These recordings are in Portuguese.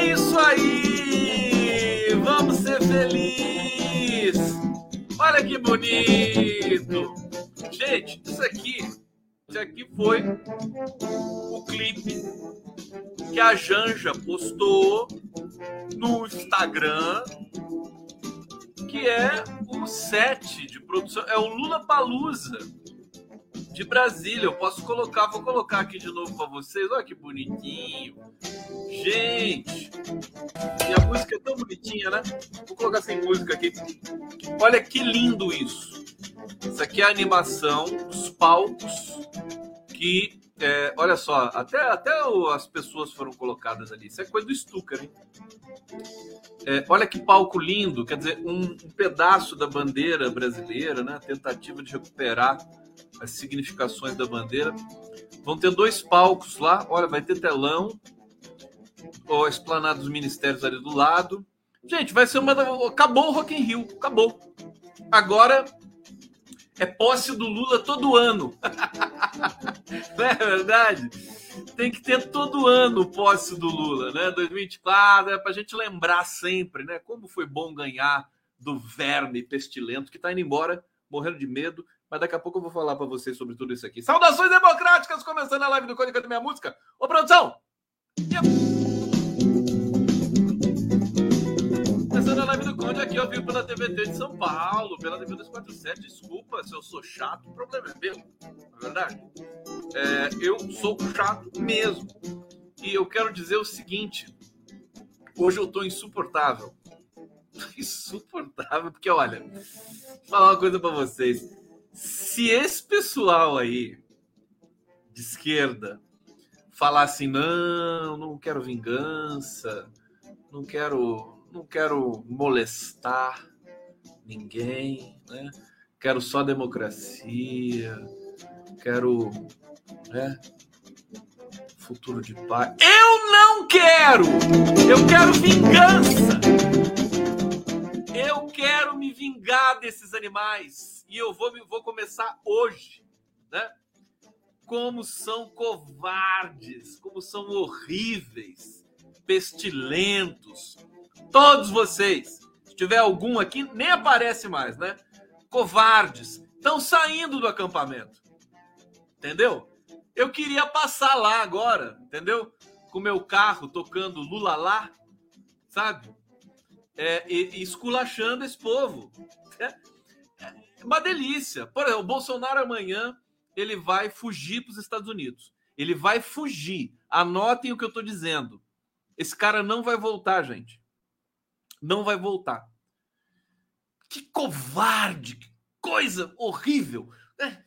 É isso aí! Vamos ser felizes! Olha que bonito! Gente, isso aqui, isso aqui foi o clipe que a Janja postou no Instagram, que é o set de produção, é o Lula Palusa de Brasília. Eu posso colocar, vou colocar aqui de novo para vocês. Olha que bonitinho. Gente, e a música é tão bonitinha, né? Vou colocar sem música aqui. Olha que lindo isso. Isso aqui é a animação dos palcos que, é, olha só, até, até as pessoas foram colocadas ali. Isso é coisa do Stucker, hein? É, olha que palco lindo, quer dizer, um, um pedaço da bandeira brasileira, né? Tentativa de recuperar as significações da bandeira. Vão ter dois palcos lá. Olha, vai ter telão, a esplanada dos ministérios ali do lado. Gente, vai ser uma. Acabou o Rock in Rio, acabou. Agora é posse do Lula todo ano. Não é verdade? Tem que ter todo ano posse do Lula, né? 2024 é para a gente lembrar sempre, né? Como foi bom ganhar do verme pestilento que está indo embora, morrendo de medo, mas daqui a pouco eu vou falar para vocês sobre tudo isso aqui. Saudações democráticas, começando a live do Código da Minha Música. Ô, produção! Começando a live do Conde aqui, eu vivo pela TVT de São Paulo, pela TV 247. Desculpa se eu sou chato, o problema é meu, não é verdade? É, eu sou chato mesmo. E eu quero dizer o seguinte: hoje eu tô insuportável. Insuportável, porque olha, vou falar uma coisa para vocês se esse pessoal aí de esquerda falar assim, não, não quero vingança, não quero, não quero molestar ninguém, né? Quero só democracia, quero, né? Futuro de paz. Eu não quero! Eu quero vingança! Eu quero me vingar desses animais e eu vou, vou começar hoje, né? Como são covardes, como são horríveis, pestilentos. Todos vocês. Se tiver algum aqui, nem aparece mais, né? Covardes. Estão saindo do acampamento. Entendeu? Eu queria passar lá agora, entendeu? Com meu carro tocando Lula lá, sabe? É, e, e esculachando esse povo. É, uma delícia. Por exemplo, o Bolsonaro amanhã ele vai fugir para os Estados Unidos. Ele vai fugir. Anotem o que eu estou dizendo. Esse cara não vai voltar, gente. Não vai voltar. Que covarde, que coisa horrível. É,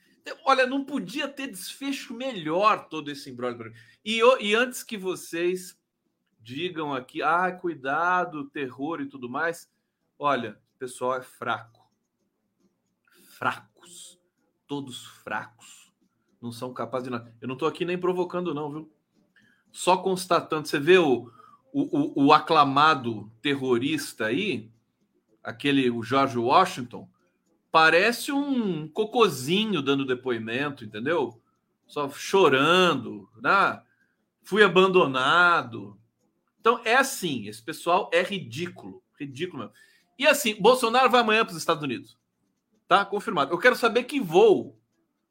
olha, não podia ter desfecho melhor todo esse embrólio. E, e antes que vocês digam aqui, ah, cuidado, terror e tudo mais, olha, o pessoal é fraco fracos, todos fracos, não são capazes de nada. Eu não estou aqui nem provocando, não, viu? Só constatando. Você vê o, o, o, o aclamado terrorista aí, aquele o George Washington, parece um cocozinho dando depoimento, entendeu? Só chorando, né? Fui abandonado. Então é assim, esse pessoal é ridículo, ridículo mesmo. E assim, Bolsonaro vai amanhã para os Estados Unidos. Tá confirmado. Eu quero saber que voo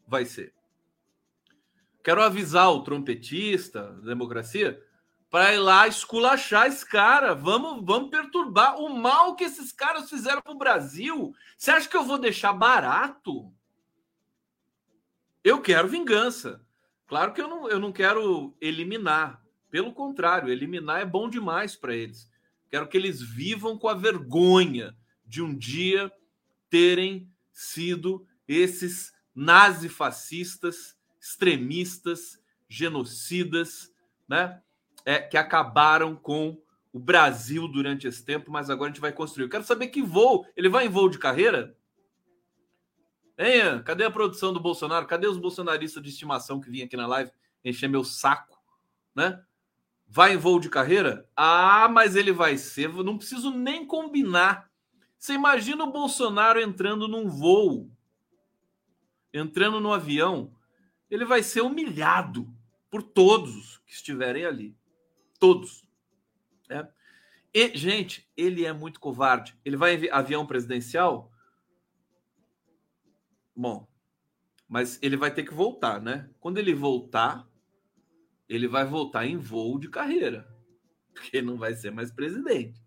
vai ser. Quero avisar o trompetista da democracia para ir lá esculachar esse cara. Vamos, vamos perturbar o mal que esses caras fizeram para o Brasil. Você acha que eu vou deixar barato? Eu quero vingança. Claro que eu não, eu não quero eliminar. Pelo contrário, eliminar é bom demais para eles. Quero que eles vivam com a vergonha de um dia terem sido esses nazifascistas, extremistas, genocidas, né? É, que acabaram com o Brasil durante esse tempo, mas agora a gente vai construir. Eu quero saber que voo. Ele vai em voo de carreira? Hein, cadê a produção do Bolsonaro? Cadê os bolsonaristas de estimação que vinham aqui na live encher meu saco, né? Vai em voo de carreira? Ah, mas ele vai ser. Não preciso nem combinar. Você imagina o Bolsonaro entrando num voo, entrando no avião, ele vai ser humilhado por todos que estiverem ali. Todos. É. E, gente, ele é muito covarde. Ele vai em avião presidencial? Bom, mas ele vai ter que voltar, né? Quando ele voltar, ele vai voltar em voo de carreira, porque não vai ser mais presidente.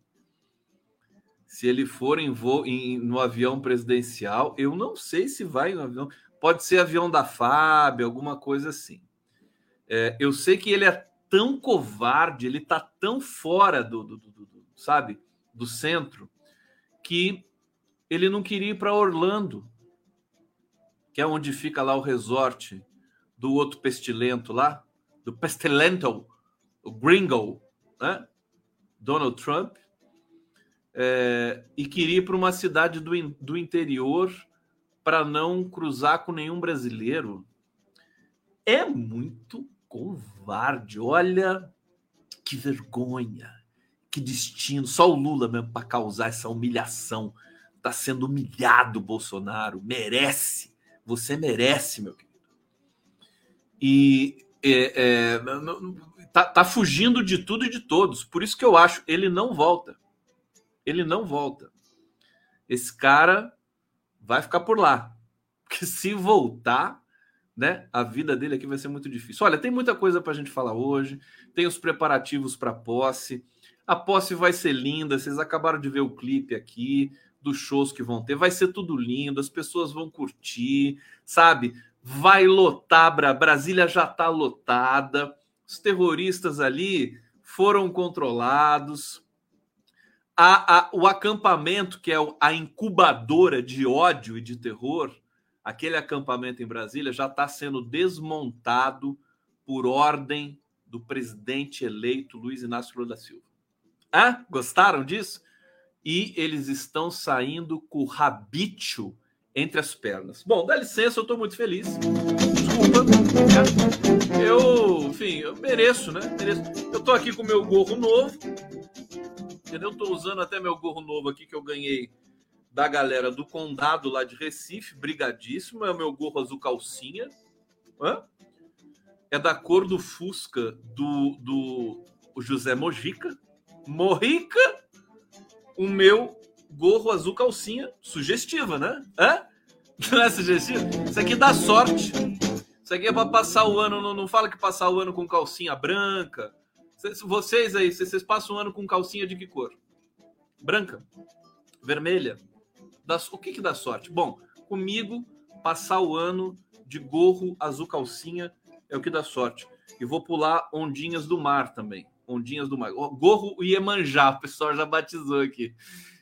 Se ele for em voo em, no avião presidencial, eu não sei se vai no avião. Pode ser avião da FAB, alguma coisa assim. É, eu sei que ele é tão covarde, ele tá tão fora do, do, do, do sabe, do centro, que ele não queria ir para Orlando que é onde fica lá o resort do outro pestilento lá, do pestilento, o gringo, né? Donald Trump, é, e queria ir para uma cidade do, do interior para não cruzar com nenhum brasileiro. É muito covarde. Olha que vergonha, que destino. Só o Lula mesmo para causar essa humilhação. Está sendo humilhado, Bolsonaro. Merece você merece, meu querido. E é, é, tá, tá fugindo de tudo e de todos. Por isso que eu acho ele não volta. Ele não volta. Esse cara vai ficar por lá. Porque se voltar, né, a vida dele aqui vai ser muito difícil. Olha, tem muita coisa para a gente falar hoje. Tem os preparativos para a posse. A posse vai ser linda. Vocês acabaram de ver o clipe aqui dos shows que vão ter. Vai ser tudo lindo, as pessoas vão curtir, sabe? Vai lotar, Brasília já está lotada, os terroristas ali foram controlados. A, a, o acampamento, que é a incubadora de ódio e de terror, aquele acampamento em Brasília já está sendo desmontado por ordem do presidente eleito Luiz Inácio Lula da Silva. Ah, gostaram disso? e eles estão saindo com o rabito entre as pernas. Bom, dá licença, eu estou muito feliz. Desculpa. Né? Eu, enfim, eu mereço, né? Mereço. Eu estou aqui com meu gorro novo. Entendeu? Estou usando até meu gorro novo aqui que eu ganhei da galera do Condado lá de Recife, brigadíssimo. É o meu gorro azul calcinha. Hã? É da cor do Fusca do, do José Mojica. Morrica o meu gorro azul calcinha sugestiva, né? Hã? Não é sugestiva? Isso aqui dá sorte. Isso aqui é para passar o ano. Não, não fala que passar o ano com calcinha branca. Vocês aí, vocês passam o ano com calcinha de que cor? Branca? Vermelha? o que que dá sorte? Bom, comigo, passar o ano de gorro azul calcinha é o que dá sorte. E vou pular ondinhas do mar também. Ondinhas do Mar. Gorro Iemanjá, o pessoal já batizou aqui.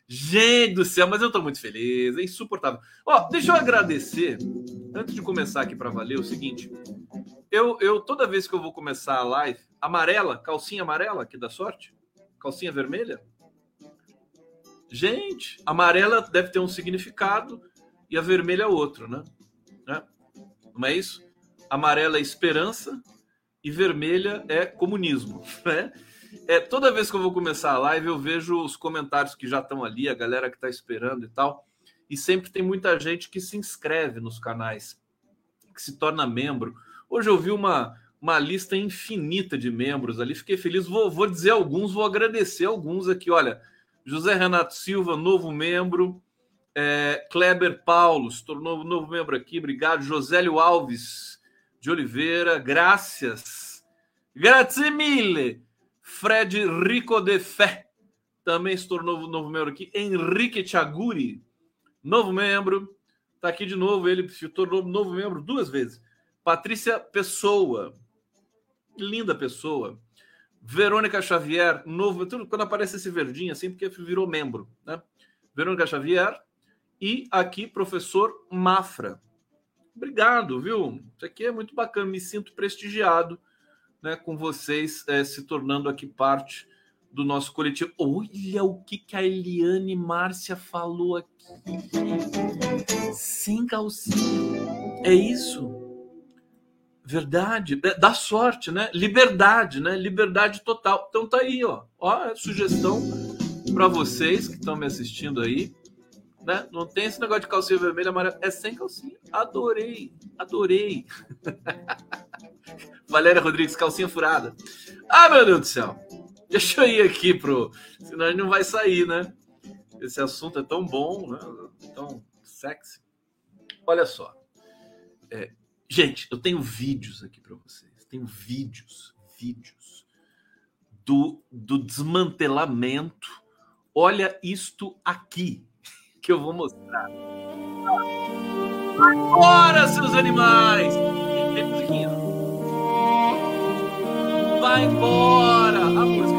Gente do céu, mas eu tô muito feliz, é insuportável. Ó, deixa eu agradecer, antes de começar aqui para valer, o seguinte. Eu, eu, toda vez que eu vou começar a live, amarela, calcinha amarela, que dá sorte? Calcinha vermelha? Gente, amarela deve ter um significado e a vermelha é outro, né? né? Não é isso? Amarela é esperança, e vermelha é comunismo, né? É, toda vez que eu vou começar a live, eu vejo os comentários que já estão ali, a galera que está esperando e tal. E sempre tem muita gente que se inscreve nos canais, que se torna membro. Hoje eu vi uma, uma lista infinita de membros ali, fiquei feliz. Vou, vou dizer alguns, vou agradecer alguns aqui. Olha, José Renato Silva, novo membro. É, Kleber Paulo se tornou novo membro aqui, obrigado. Josélio Alves, de Oliveira, graças. Grazie mille. Fred Rico de Fé também se tornou novo membro aqui. Henrique Chaguri, novo membro. Está aqui de novo, ele se tornou novo membro duas vezes. Patrícia Pessoa, linda pessoa. Verônica Xavier, novo. Quando aparece esse verdinho assim, porque virou membro, né? Verônica Xavier. E aqui, professor Mafra. Obrigado, viu? Isso aqui é muito bacana, me sinto prestigiado né, com vocês é, se tornando aqui parte do nosso coletivo. Olha o que, que a Eliane Márcia falou aqui. Sem calcinha. É isso. Verdade. É, dá sorte, né? Liberdade, né? Liberdade total. Então tá aí, ó. Ó, sugestão para vocês que estão me assistindo aí né? Não tem esse negócio de calcinha vermelha, amarela. É sem calcinha. Adorei, adorei. Valéria Rodrigues, calcinha furada. Ah, meu Deus do céu. Deixa eu ir aqui pro. Senão ele não vai sair, né? Esse assunto é tão bom, né? Tão sexy. Olha só. É, gente, eu tenho vídeos aqui para vocês. Tenho vídeos, vídeos do, do desmantelamento. Olha isto aqui que eu vou mostrar. Agora, seus animais! Tem musiquinha. Vai embora! A música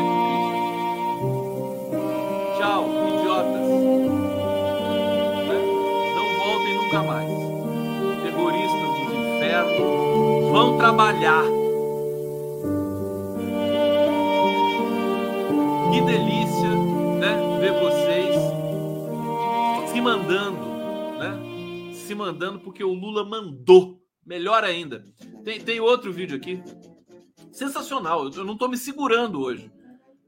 vão trabalhar. Que delícia, né? Ver vocês se mandando, né? Se mandando porque o Lula mandou. Melhor ainda. Tem, tem outro vídeo aqui. Sensacional. Eu não estou me segurando hoje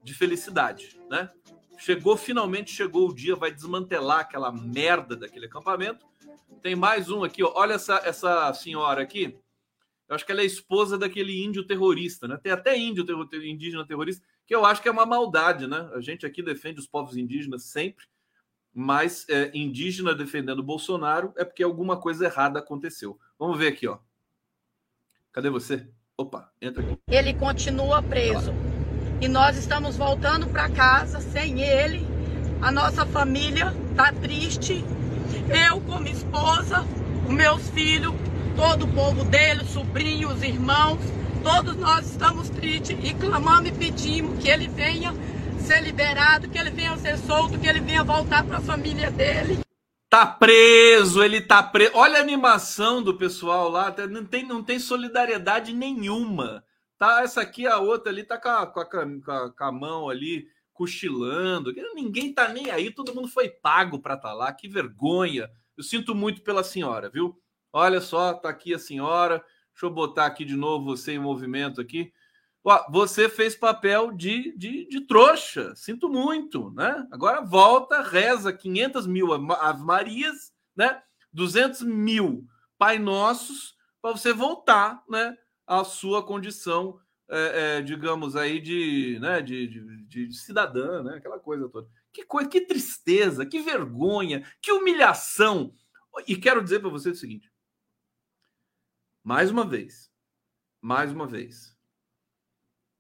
de felicidade, né? Chegou, finalmente chegou o dia, vai desmantelar aquela merda daquele acampamento. Tem mais um aqui, ó. olha essa, essa senhora aqui. Eu acho que ela é esposa daquele índio terrorista, né? Tem até índio terror, indígena terrorista, que eu acho que é uma maldade, né? A gente aqui defende os povos indígenas sempre, mas é, indígena defendendo Bolsonaro é porque alguma coisa errada aconteceu. Vamos ver aqui, ó. Cadê você? Opa, entra aqui. Ele continua preso e nós estamos voltando para casa sem ele. A nossa família tá triste. Eu como esposa, os meus filhos, todo o povo dele, sobrinhos, irmãos, todos nós estamos tristes e clamamos e pedimos que ele venha ser liberado, que ele venha ser solto, que ele venha voltar para a família dele. Tá preso, ele tá preso. Olha a animação do pessoal lá, não tem, não tem solidariedade nenhuma. Tá, essa aqui, a outra ali, tá com a, com a, com a mão ali, cochilando. Ninguém tá nem aí, todo mundo foi pago para estar tá lá. Que vergonha. Eu sinto muito pela senhora, viu? Olha só, tá aqui a senhora. Deixa eu botar aqui de novo você em movimento aqui. Você fez papel de, de, de, trouxa. Sinto muito, né? Agora volta, reza 500 mil Ave Marias, né? 200 mil Pai Nossos para você voltar, né? a sua condição, é, é, digamos aí, de, né, de, de, de, cidadã, né? aquela coisa toda. Que coisa, que tristeza, que vergonha, que humilhação. E quero dizer para você o seguinte: mais uma vez, mais uma vez.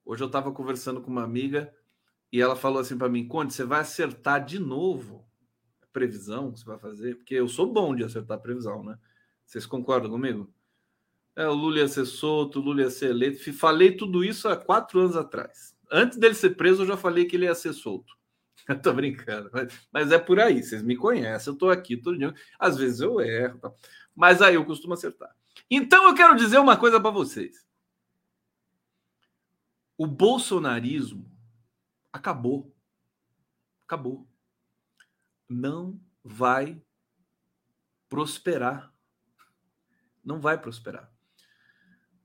Hoje eu estava conversando com uma amiga e ela falou assim para mim: Conde, você vai acertar de novo a previsão que você vai fazer? Porque eu sou bom de acertar a previsão, né? Vocês concordam comigo? É, o Lula ia ser solto, o Lula ia ser eleito. Falei tudo isso há quatro anos atrás. Antes dele ser preso, eu já falei que ele ia ser solto. Eu tô brincando, mas, mas é por aí. Vocês me conhecem, eu tô aqui todo dia. Às vezes eu erro, tá? mas aí eu costumo acertar. Então eu quero dizer uma coisa para vocês. O bolsonarismo acabou. Acabou. Não vai prosperar. Não vai prosperar.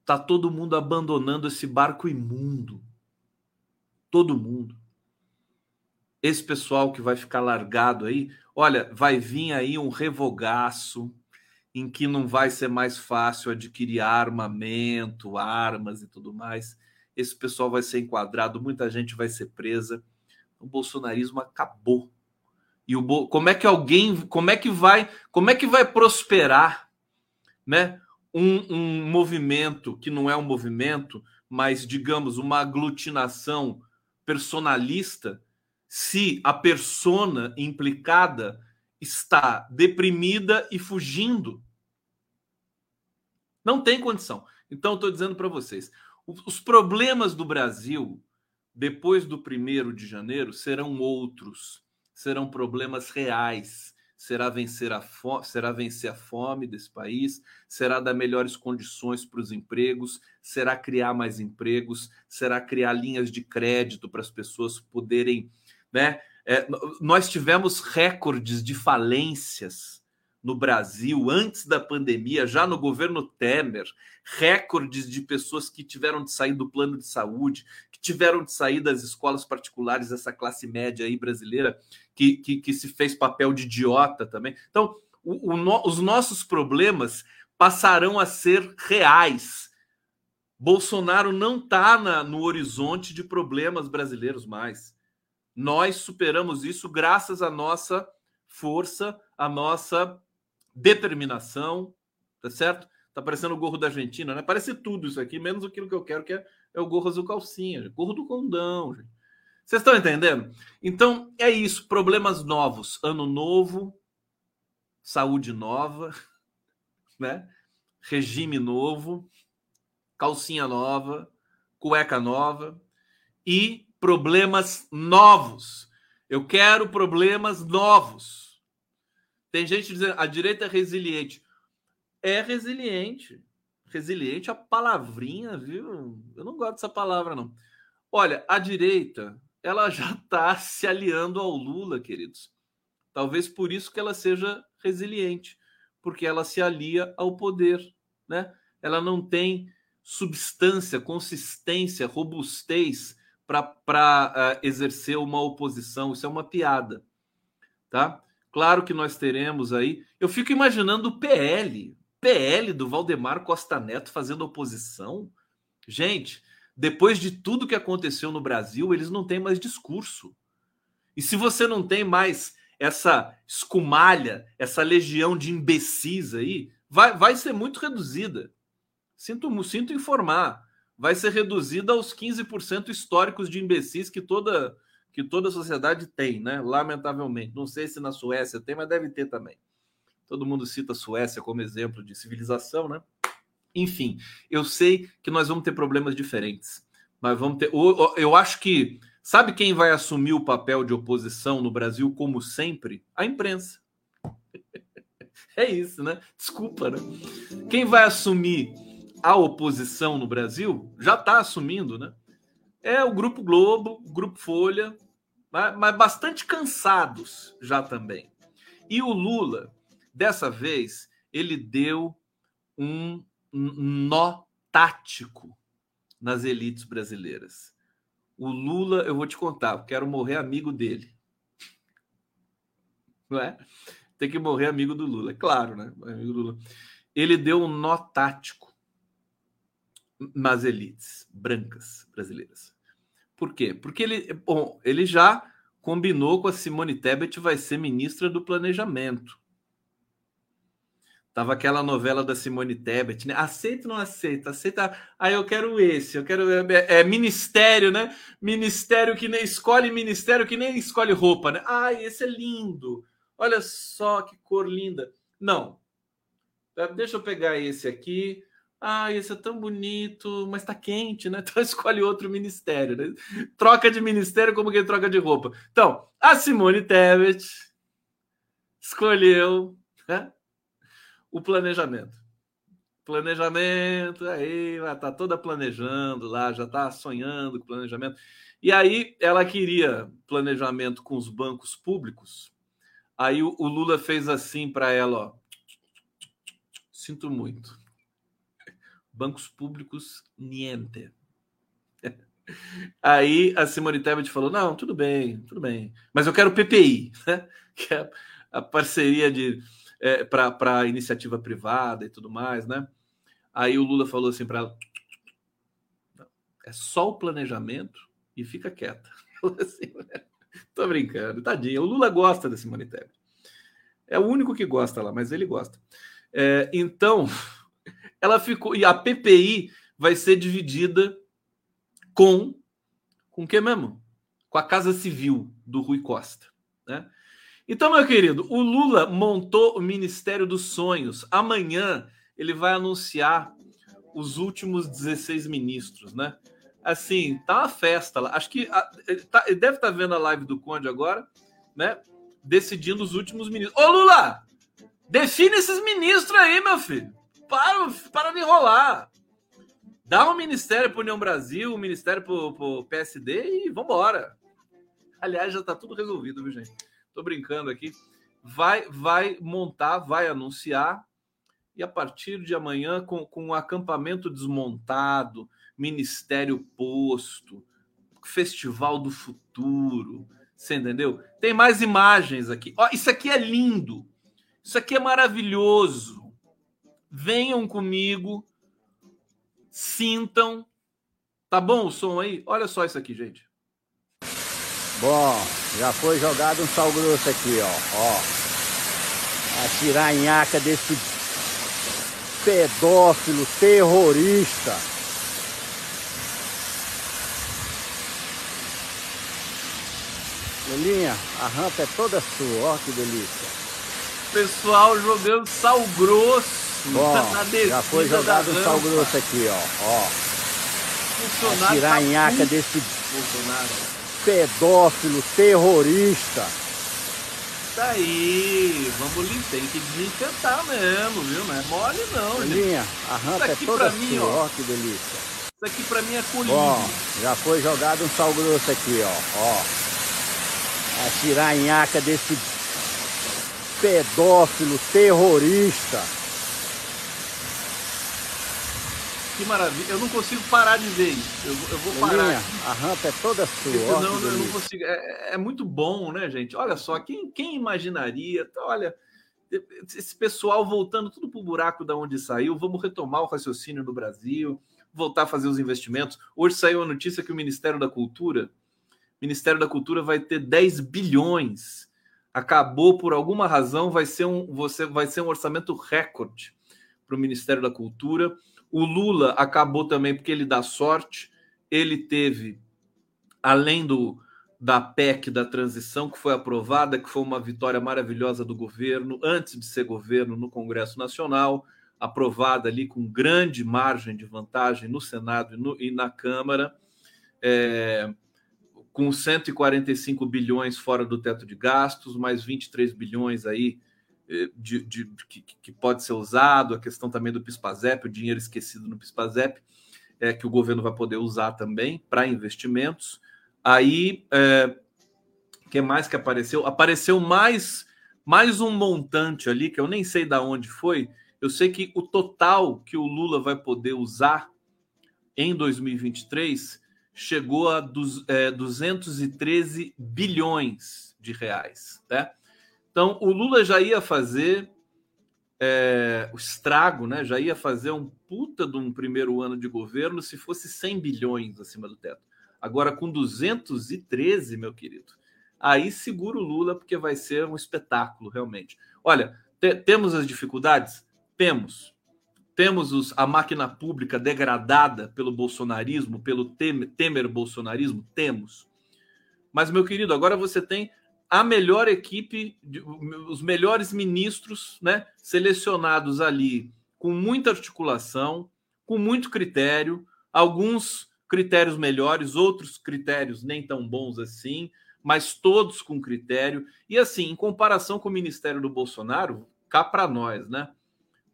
Tá todo mundo abandonando esse barco imundo. Todo mundo. Esse pessoal que vai ficar largado aí, olha, vai vir aí um revogaço em que não vai ser mais fácil adquirir armamento, armas e tudo mais. Esse pessoal vai ser enquadrado, muita gente vai ser presa. O bolsonarismo acabou. E o como é que alguém, como é que vai, como é que vai prosperar, né? Um, um movimento que não é um movimento, mas digamos uma aglutinação personalista, se a persona implicada está deprimida e fugindo. Não tem condição. Então, estou dizendo para vocês: os problemas do Brasil, depois do primeiro de janeiro, serão outros, serão problemas reais será vencer a fome, será vencer a fome desse país, será dar melhores condições para os empregos, será criar mais empregos, será criar linhas de crédito para as pessoas poderem, né? É, nós tivemos recordes de falências no Brasil antes da pandemia, já no governo Temer, recordes de pessoas que tiveram de sair do plano de saúde, tiveram de sair das escolas particulares, essa classe média aí brasileira, que, que, que se fez papel de idiota também. Então, o, o no, os nossos problemas passarão a ser reais Bolsonaro não está no horizonte de problemas brasileiros mais. Nós superamos isso graças à nossa força, à nossa determinação, tá certo? Tá parecendo o gorro da Argentina, né? Parece tudo isso aqui, menos aquilo que eu quero, que é, é o gorro azul calcinha, gorro do condão, gente. Vocês estão entendendo? Então é isso, problemas novos, ano novo, saúde nova, né? Regime novo, calcinha nova, cueca nova e problemas novos. Eu quero problemas novos. Tem gente dizendo a direita é resiliente. É resiliente. Resiliente a palavrinha, viu? Eu não gosto dessa palavra, não. Olha, a direita, ela já está se aliando ao Lula, queridos. Talvez por isso que ela seja resiliente, porque ela se alia ao poder, né? Ela não tem substância, consistência, robustez para uh, exercer uma oposição. Isso é uma piada, tá? Claro que nós teremos aí. Eu fico imaginando o PL, PL do Valdemar Costa Neto fazendo oposição. Gente, depois de tudo que aconteceu no Brasil, eles não têm mais discurso. E se você não tem mais essa escumalha, essa legião de imbecis aí, vai, vai ser muito reduzida. Sinto, sinto informar. Vai ser reduzida aos 15% históricos de imbecis que toda, que toda sociedade tem, né? Lamentavelmente. Não sei se na Suécia tem, mas deve ter também. Todo mundo cita a Suécia como exemplo de civilização, né? Enfim, eu sei que nós vamos ter problemas diferentes, mas vamos ter. Eu acho que sabe quem vai assumir o papel de oposição no Brasil, como sempre? A imprensa. É isso, né? Desculpa, né? Quem vai assumir a oposição no Brasil já está assumindo, né? É o Grupo Globo, o Grupo Folha, mas bastante cansados já também. E o Lula, dessa vez, ele deu um nó tático nas elites brasileiras. O Lula, eu vou te contar, quero morrer amigo dele. Não é? Tem que morrer amigo do Lula, é claro, né? Amigo do Lula. Ele deu um nó tático nas elites brancas brasileiras. Por quê? Porque ele, bom, ele já combinou com a Simone Tebet vai ser ministra do Planejamento. Tava aquela novela da Simone Tebet, né? Aceita ou não aceita? Aceita. Ah, eu quero esse, eu quero. É, é, ministério, né? Ministério que nem escolhe ministério que nem escolhe roupa, né? Ai, esse é lindo. Olha só que cor linda. Não. Deixa eu pegar esse aqui. Ah, esse é tão bonito, mas tá quente, né? Então escolhe outro ministério, né? Troca de ministério como quem troca de roupa. Então, a Simone Tebet escolheu né? O planejamento. Planejamento, aí ela tá toda planejando lá, já tá sonhando com planejamento. E aí ela queria planejamento com os bancos públicos. Aí o, o Lula fez assim para ela, ó. Sinto muito bancos públicos, niente. Aí a Simone Tebet falou: não, tudo bem, tudo bem, mas eu quero PPI, né? que é a parceria de é, para iniciativa privada e tudo mais, né? Aí o Lula falou assim para ela: é só o planejamento e fica quieta. Assim, Tô brincando, tadinha. O Lula gosta da Simone Tebet. É o único que gosta lá, mas ele gosta. É, então, ela ficou. E a PPI vai ser dividida com. Com o que mesmo? Com a Casa Civil do Rui Costa. Né? Então, meu querido, o Lula montou o Ministério dos Sonhos. Amanhã ele vai anunciar os últimos 16 ministros, né? Assim, tá uma festa lá. Acho que a, ele, tá, ele, deve estar tá vendo a live do Conde agora, né? Decidindo os últimos ministros. Ô, Lula! Define esses ministros aí, meu filho para, para de enrolar. Dá um ministério para União Brasil, um ministério para o PSD e vambora. Aliás, já está tudo resolvido, viu, gente? Tô brincando aqui. Vai, vai montar, vai anunciar, e a partir de amanhã, com, com um acampamento desmontado, ministério posto, festival do futuro, você entendeu? Tem mais imagens aqui. Ó, isso aqui é lindo. Isso aqui é maravilhoso venham comigo sintam. Tá bom o som aí? Olha só isso aqui, gente. Bom, já foi jogado um sal grosso aqui, ó. ó. A tiranhaca desse pedófilo terrorista. Lelinha, a rampa é toda sua, ó que delícia. Pessoal jogando sal grosso Bom, já foi jogado um sal grosso aqui, ó. ó. A tiranhaca tá desse Bolsonaro pedófilo, terrorista. Tá aí, vamos limpar, tem que desinfetar mesmo, viu? Não é mole não, Linha, a rampa é toda mim, ó. ó. que delícia. Isso aqui pra mim é colírio. Bom, já foi jogado um sal grosso aqui, ó. ó. A tiranhaca desse pedófilo, terrorista. Que maravilha. Eu não consigo parar de ver isso. Eu, eu vou parar. a rampa é toda sua. não, eu não consigo. É, é, muito bom, né, gente? Olha só, quem, quem imaginaria? Olha, esse pessoal voltando tudo para o buraco da onde saiu. Vamos retomar o raciocínio no Brasil, voltar a fazer os investimentos. Hoje saiu a notícia que o Ministério da Cultura, Ministério da Cultura vai ter 10 bilhões. Acabou por alguma razão, vai ser um, você vai ser um orçamento recorde para o Ministério da Cultura. O Lula acabou também porque ele dá sorte. Ele teve, além do da PEC da transição, que foi aprovada, que foi uma vitória maravilhosa do governo, antes de ser governo no Congresso Nacional, aprovada ali com grande margem de vantagem no Senado e, no, e na Câmara, é, com 145 bilhões fora do teto de gastos, mais 23 bilhões aí de, de, de que, que, pode ser usado, a questão também do PISPAZEP, o dinheiro esquecido no PISPAZEP, é, que o governo vai poder usar também para investimentos. Aí, é, que mais que apareceu? Apareceu mais, mais um montante ali, que eu nem sei de onde foi. Eu sei que o total que o Lula vai poder usar em 2023 chegou a dos, é, 213 bilhões de reais, né? Então, o Lula já ia fazer é, o estrago, né? já ia fazer um puta de um primeiro ano de governo se fosse 100 bilhões acima do teto. Agora, com 213, meu querido, aí segura o Lula, porque vai ser um espetáculo, realmente. Olha, te, temos as dificuldades? Temos. Temos os, a máquina pública degradada pelo bolsonarismo, pelo temer, temer bolsonarismo? Temos. Mas, meu querido, agora você tem a melhor equipe, os melhores ministros, né, selecionados ali com muita articulação, com muito critério, alguns critérios melhores, outros critérios nem tão bons assim, mas todos com critério. E assim, em comparação com o ministério do Bolsonaro, cá para nós, né?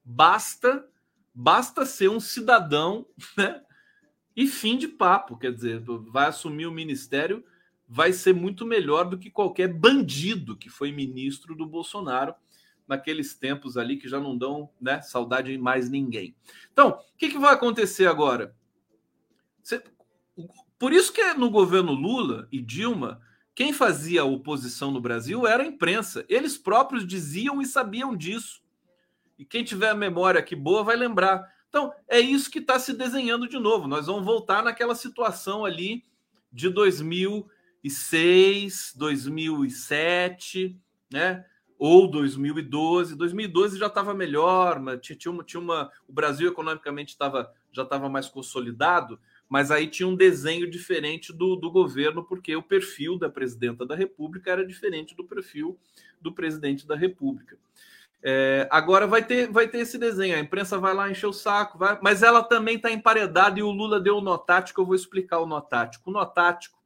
Basta basta ser um cidadão, né? E fim de papo, quer dizer, vai assumir o ministério vai ser muito melhor do que qualquer bandido que foi ministro do Bolsonaro naqueles tempos ali que já não dão né, saudade em mais ninguém. Então, o que, que vai acontecer agora? Você, por isso que no governo Lula e Dilma, quem fazia oposição no Brasil era a imprensa. Eles próprios diziam e sabiam disso. E quem tiver a memória aqui boa vai lembrar. Então, é isso que está se desenhando de novo. Nós vamos voltar naquela situação ali de 2000 2006, 2007, né? Ou 2012. 2012 já estava melhor, mas tinha, tinha, uma, tinha uma. O Brasil economicamente estava já estava mais consolidado, mas aí tinha um desenho diferente do, do governo, porque o perfil da presidenta da República era diferente do perfil do presidente da República. É, agora vai ter, vai ter esse desenho. A imprensa vai lá encher o saco, vai, mas ela também está emparedada e o Lula deu o notático. Eu vou explicar o notático. O notático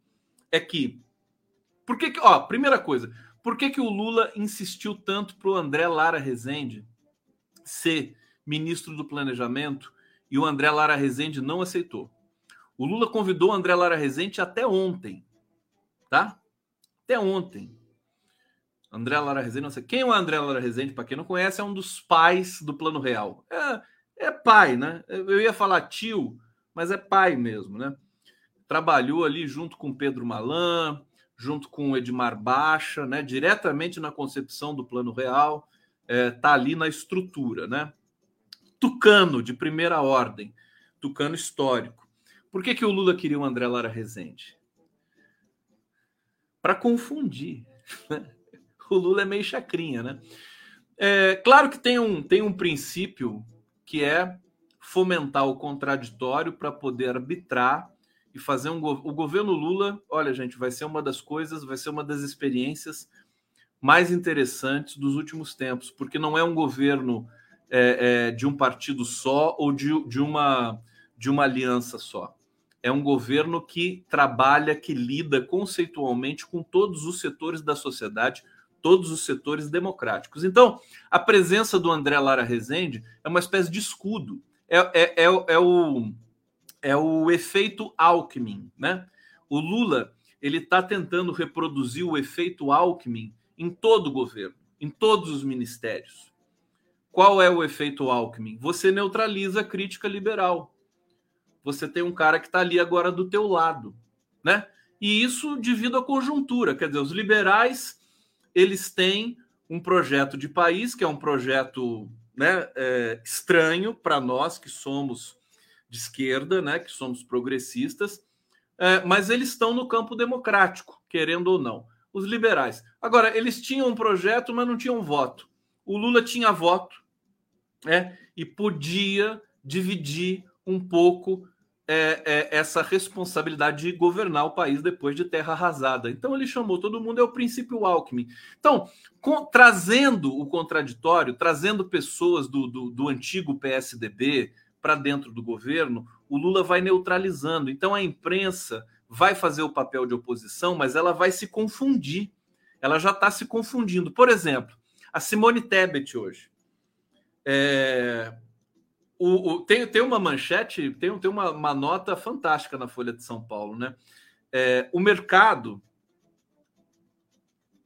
é que. Por que, que ó, primeira coisa, por que, que o Lula insistiu tanto para o André Lara Rezende ser ministro do Planejamento e o André Lara Rezende não aceitou? O Lula convidou o André Lara Rezende até ontem, tá? Até ontem. André Lara Rezende, não sei. Quem é o André Lara Rezende, para quem não conhece, é um dos pais do Plano Real. É, é pai, né? Eu ia falar tio, mas é pai mesmo, né? Trabalhou ali junto com Pedro Malan, junto com Edmar Baixa, né, diretamente na concepção do Plano Real, está é, ali na estrutura, né? Tucano de primeira ordem. tucano histórico. Por que, que o Lula queria o André Lara Rezende? Para confundir. Né? O Lula é meio chacrinha, né? É, claro que tem um, tem um princípio que é fomentar o contraditório para poder arbitrar e fazer um o governo Lula, olha gente, vai ser uma das coisas, vai ser uma das experiências mais interessantes dos últimos tempos, porque não é um governo é, é, de um partido só ou de, de, uma, de uma aliança só. É um governo que trabalha, que lida conceitualmente com todos os setores da sociedade, todos os setores democráticos. Então, a presença do André Lara Rezende é uma espécie de escudo. É, é, é, é o é o efeito Alckmin, né? O Lula ele está tentando reproduzir o efeito Alckmin em todo o governo, em todos os ministérios. Qual é o efeito Alckmin? Você neutraliza a crítica liberal. Você tem um cara que está ali agora do teu lado, né? E isso devido à conjuntura, quer dizer, os liberais eles têm um projeto de país que é um projeto né, é, estranho para nós que somos de esquerda, né, que somos progressistas, é, mas eles estão no campo democrático, querendo ou não. Os liberais. Agora, eles tinham um projeto, mas não tinham voto. O Lula tinha voto é, e podia dividir um pouco é, é, essa responsabilidade de governar o país depois de terra arrasada. Então ele chamou todo mundo, é o princípio Alckmin. Então, com, trazendo o contraditório, trazendo pessoas do, do, do antigo PSDB, para dentro do governo, o Lula vai neutralizando. Então a imprensa vai fazer o papel de oposição, mas ela vai se confundir. Ela já está se confundindo. Por exemplo, a Simone Tebet hoje. É, o, o, tem, tem uma manchete, tem, tem uma, uma, nota fantástica na Folha de São Paulo, né? É, o mercado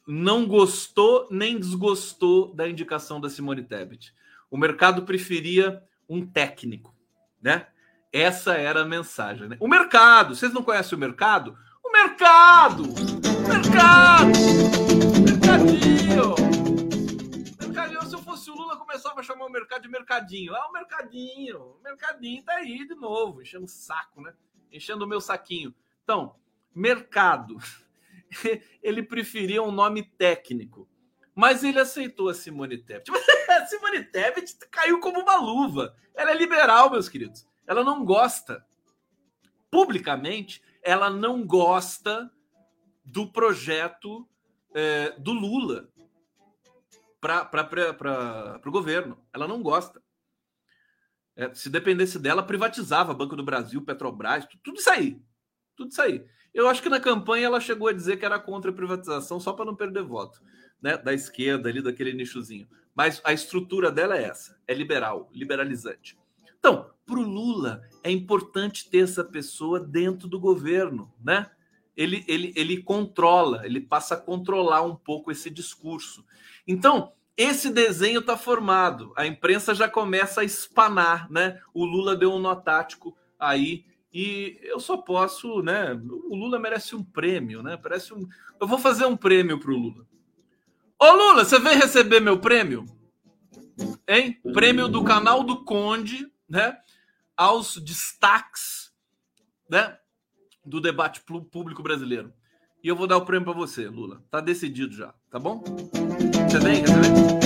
não gostou nem desgostou da indicação da Simone Tebet. O mercado preferia um técnico, né? Essa era a mensagem. Né? O mercado, vocês não conhecem o mercado? O mercado! O mercado! Mercadinho! Mercadinho, se eu fosse o Lula, começava a chamar o mercado de mercadinho. Ah, o mercadinho! O mercadinho tá aí de novo, enchendo o saco, né? Enchendo o meu saquinho. Então, mercado. Ele preferia um nome técnico. Mas ele aceitou a Simone Tebet. A Simone Tebet caiu como uma luva. Ela é liberal, meus queridos. Ela não gosta. Publicamente, ela não gosta do projeto é, do Lula para o governo. Ela não gosta. É, se dependesse dela, privatizava Banco do Brasil, Petrobras, tudo isso aí. Tudo isso aí. Eu acho que na campanha ela chegou a dizer que era contra a privatização só para não perder voto né, da esquerda ali, daquele nichozinho. Mas a estrutura dela é essa, é liberal, liberalizante. Então, para o Lula é importante ter essa pessoa dentro do governo, né? Ele, ele, ele controla, ele passa a controlar um pouco esse discurso. Então, esse desenho está formado, a imprensa já começa a espanar, né? O Lula deu um nó tático aí e eu só posso, né? O Lula merece um prêmio, né? Parece um. Eu vou fazer um prêmio para o Lula. Ô Lula, você vem receber meu prêmio? Hein? Prêmio do canal do Conde, né? Aos destaques, né? Do debate público brasileiro. E eu vou dar o prêmio para você, Lula. Tá decidido já, tá bom? Você vem receber?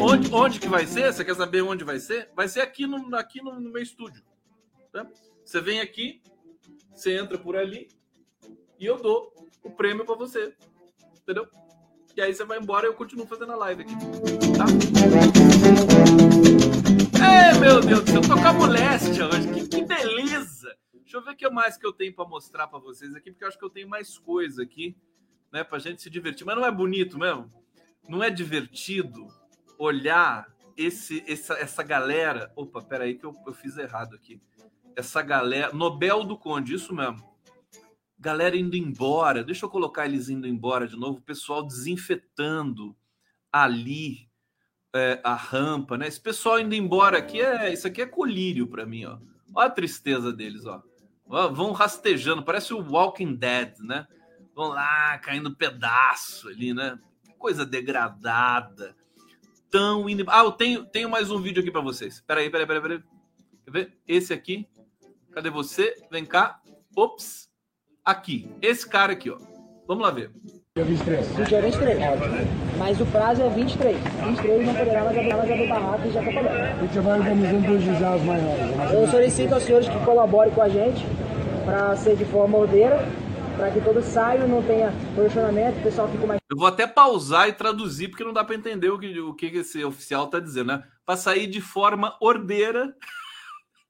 Onde, onde que vai ser? Você quer saber onde vai ser? Vai ser aqui no, aqui no, no meu estúdio. Tá? Você vem aqui, você entra por ali e eu dou o prêmio para você. Entendeu? E aí você vai embora e eu continuo fazendo a live aqui. Tá? Ei, meu Deus do céu, a moléstia hoje. Que, que beleza! Deixa eu ver o que mais que eu tenho para mostrar para vocês aqui, porque eu acho que eu tenho mais coisa aqui, né, pra gente se divertir. Mas não é bonito mesmo? Não é divertido olhar esse, essa, essa galera. Opa, peraí que eu, eu fiz errado aqui. Essa galera. Nobel do Conde, isso mesmo galera indo embora. Deixa eu colocar eles indo embora de novo. O pessoal desinfetando ali é, a rampa, né? Esse pessoal indo embora aqui é isso aqui é colírio para mim, ó. Olha a tristeza deles, ó. Vão rastejando, parece o Walking Dead, né? Vão lá caindo pedaço ali, né? Coisa degradada. Tão indo. Ah, eu tenho, tenho mais um vídeo aqui para vocês. Peraí, peraí, peraí, peraí. ver? Esse aqui. Cadê você? Vem cá. Ops. Aqui. Esse cara aqui, ó. Vamos lá ver. Dia 23. Dia 23, mas o prazo é 23. 23 não poderá mais abrir, mais abrir barraca e já está pagando. A gente vai organizando prejuízos aos maiores. Eu solicito aos senhores que colaborem com a gente para ser de forma ordeira, para que todos saiam, não tenha posicionamento, o pessoal fique mais. Eu vou até pausar e traduzir, porque não dá para entender o que, o que esse oficial está dizendo, né? Para sair de forma ordeira.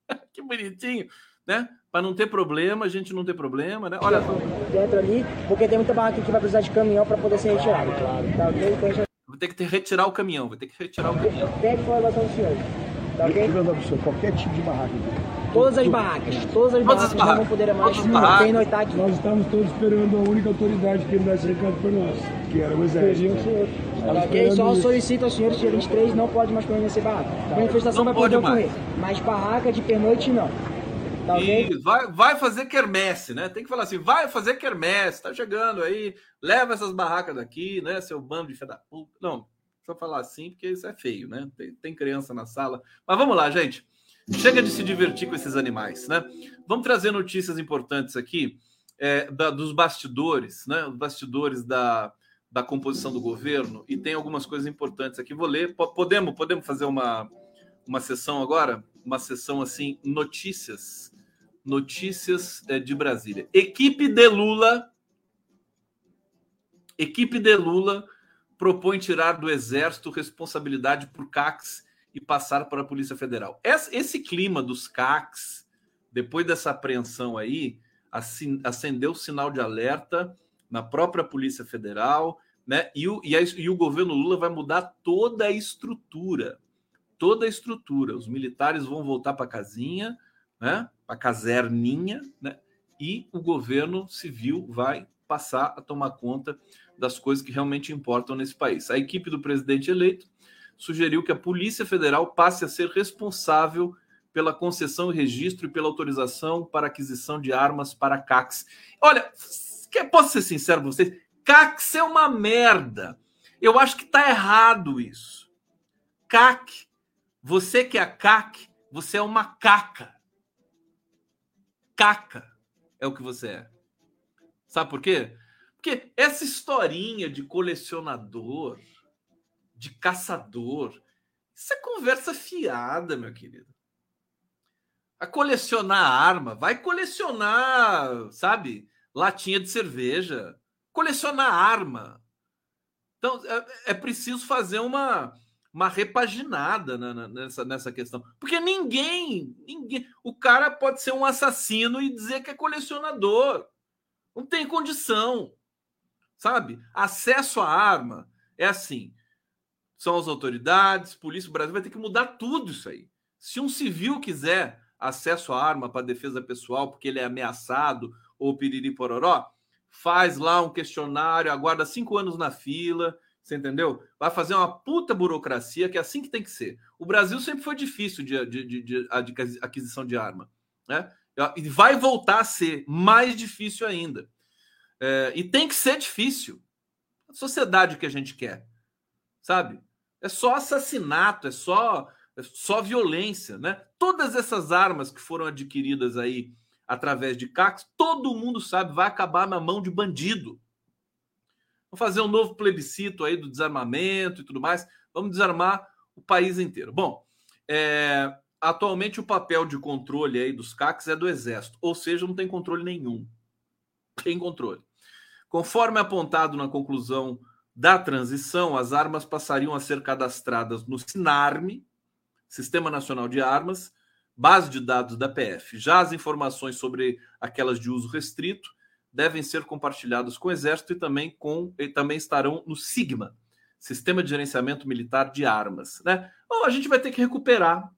que bonitinho, né? Para não ter problema, a gente não ter problema, né? Olha só. Dentro ali, porque tem muita barraca que vai precisar de caminhão para poder ser retirado. Claro. Tá ok? Então, já... Vou ter que ter, retirar o caminhão, vou ter que retirar o caminhão. Pede informação do senhor. Tá ok? Qualquer tipo de barraca. Todas as barracas, todas as barracas, não vão poder mais. Tem noitade. Nós estamos todos esperando a única autoridade que dá esse recado para nós, que era o exército. Ok, só solicito aos senhores dia 23 não pode mais permanecer barraca. Tá. Manifestação não vai poder ocorrer, mas barraca de pernoite não. Tá e vai, vai fazer quermesse, né? Tem que falar assim, vai fazer quermesse, tá chegando aí, leva essas barracas daqui, né? Seu bando de fé da puta. Não, só falar assim, porque isso é feio, né? Tem, tem criança na sala. Mas vamos lá, gente. Chega de se divertir com esses animais, né? Vamos trazer notícias importantes aqui é, da, dos bastidores, né? Os bastidores da, da composição do governo. E tem algumas coisas importantes aqui. Vou ler. Podemos, podemos fazer uma, uma sessão agora? Uma sessão assim, notícias Notícias é, de Brasília. Equipe de Lula. Equipe de Lula propõe tirar do Exército responsabilidade por CACs e passar para a Polícia Federal. Esse clima dos CACs, depois dessa apreensão aí, acendeu o sinal de alerta na própria Polícia Federal, né? E o, e, a, e o governo Lula vai mudar toda a estrutura. Toda a estrutura. Os militares vão voltar para a casinha, né? a caserninha, né? e o governo civil vai passar a tomar conta das coisas que realmente importam nesse país. A equipe do presidente eleito sugeriu que a Polícia Federal passe a ser responsável pela concessão e registro e pela autorização para aquisição de armas para CACs. Olha, posso ser sincero com vocês? CACs é uma merda. Eu acho que está errado isso. CAC, você que é CAC, você é uma caca caca é o que você é. Sabe por quê? Porque essa historinha de colecionador, de caçador, isso é conversa fiada, meu querido. A colecionar arma, vai colecionar, sabe, latinha de cerveja, colecionar arma. Então, é, é preciso fazer uma, uma repaginada na, na, nessa, nessa questão. Porque ninguém, ninguém. O cara pode ser um assassino e dizer que é colecionador. Não tem condição. Sabe? Acesso à arma é assim. São as autoridades, polícia, o Brasil vai ter que mudar tudo isso aí. Se um civil quiser acesso à arma para defesa pessoal porque ele é ameaçado ou piriri pororó, faz lá um questionário, aguarda cinco anos na fila, você entendeu? Vai fazer uma puta burocracia, que é assim que tem que ser. O Brasil sempre foi difícil de, de, de, de aquisição de arma. Né? E vai voltar a ser mais difícil ainda. É, e tem que ser difícil. A sociedade que a gente quer. Sabe? É só assassinato, é só, é só violência. Né? Todas essas armas que foram adquiridas aí através de CACs, todo mundo sabe, vai acabar na mão de bandido. Vamos fazer um novo plebiscito aí do desarmamento e tudo mais. Vamos desarmar o país inteiro. Bom, é, atualmente o papel de controle aí dos CACs é do Exército, ou seja, não tem controle nenhum. Tem controle. Conforme apontado na conclusão da transição, as armas passariam a ser cadastradas no SINARME, Sistema Nacional de Armas, base de dados da PF. Já as informações sobre aquelas de uso restrito devem ser compartilhados com o Exército e também, com, e também estarão no SIGMA, Sistema de Gerenciamento Militar de Armas. Né? Bom, a gente vai ter que recuperar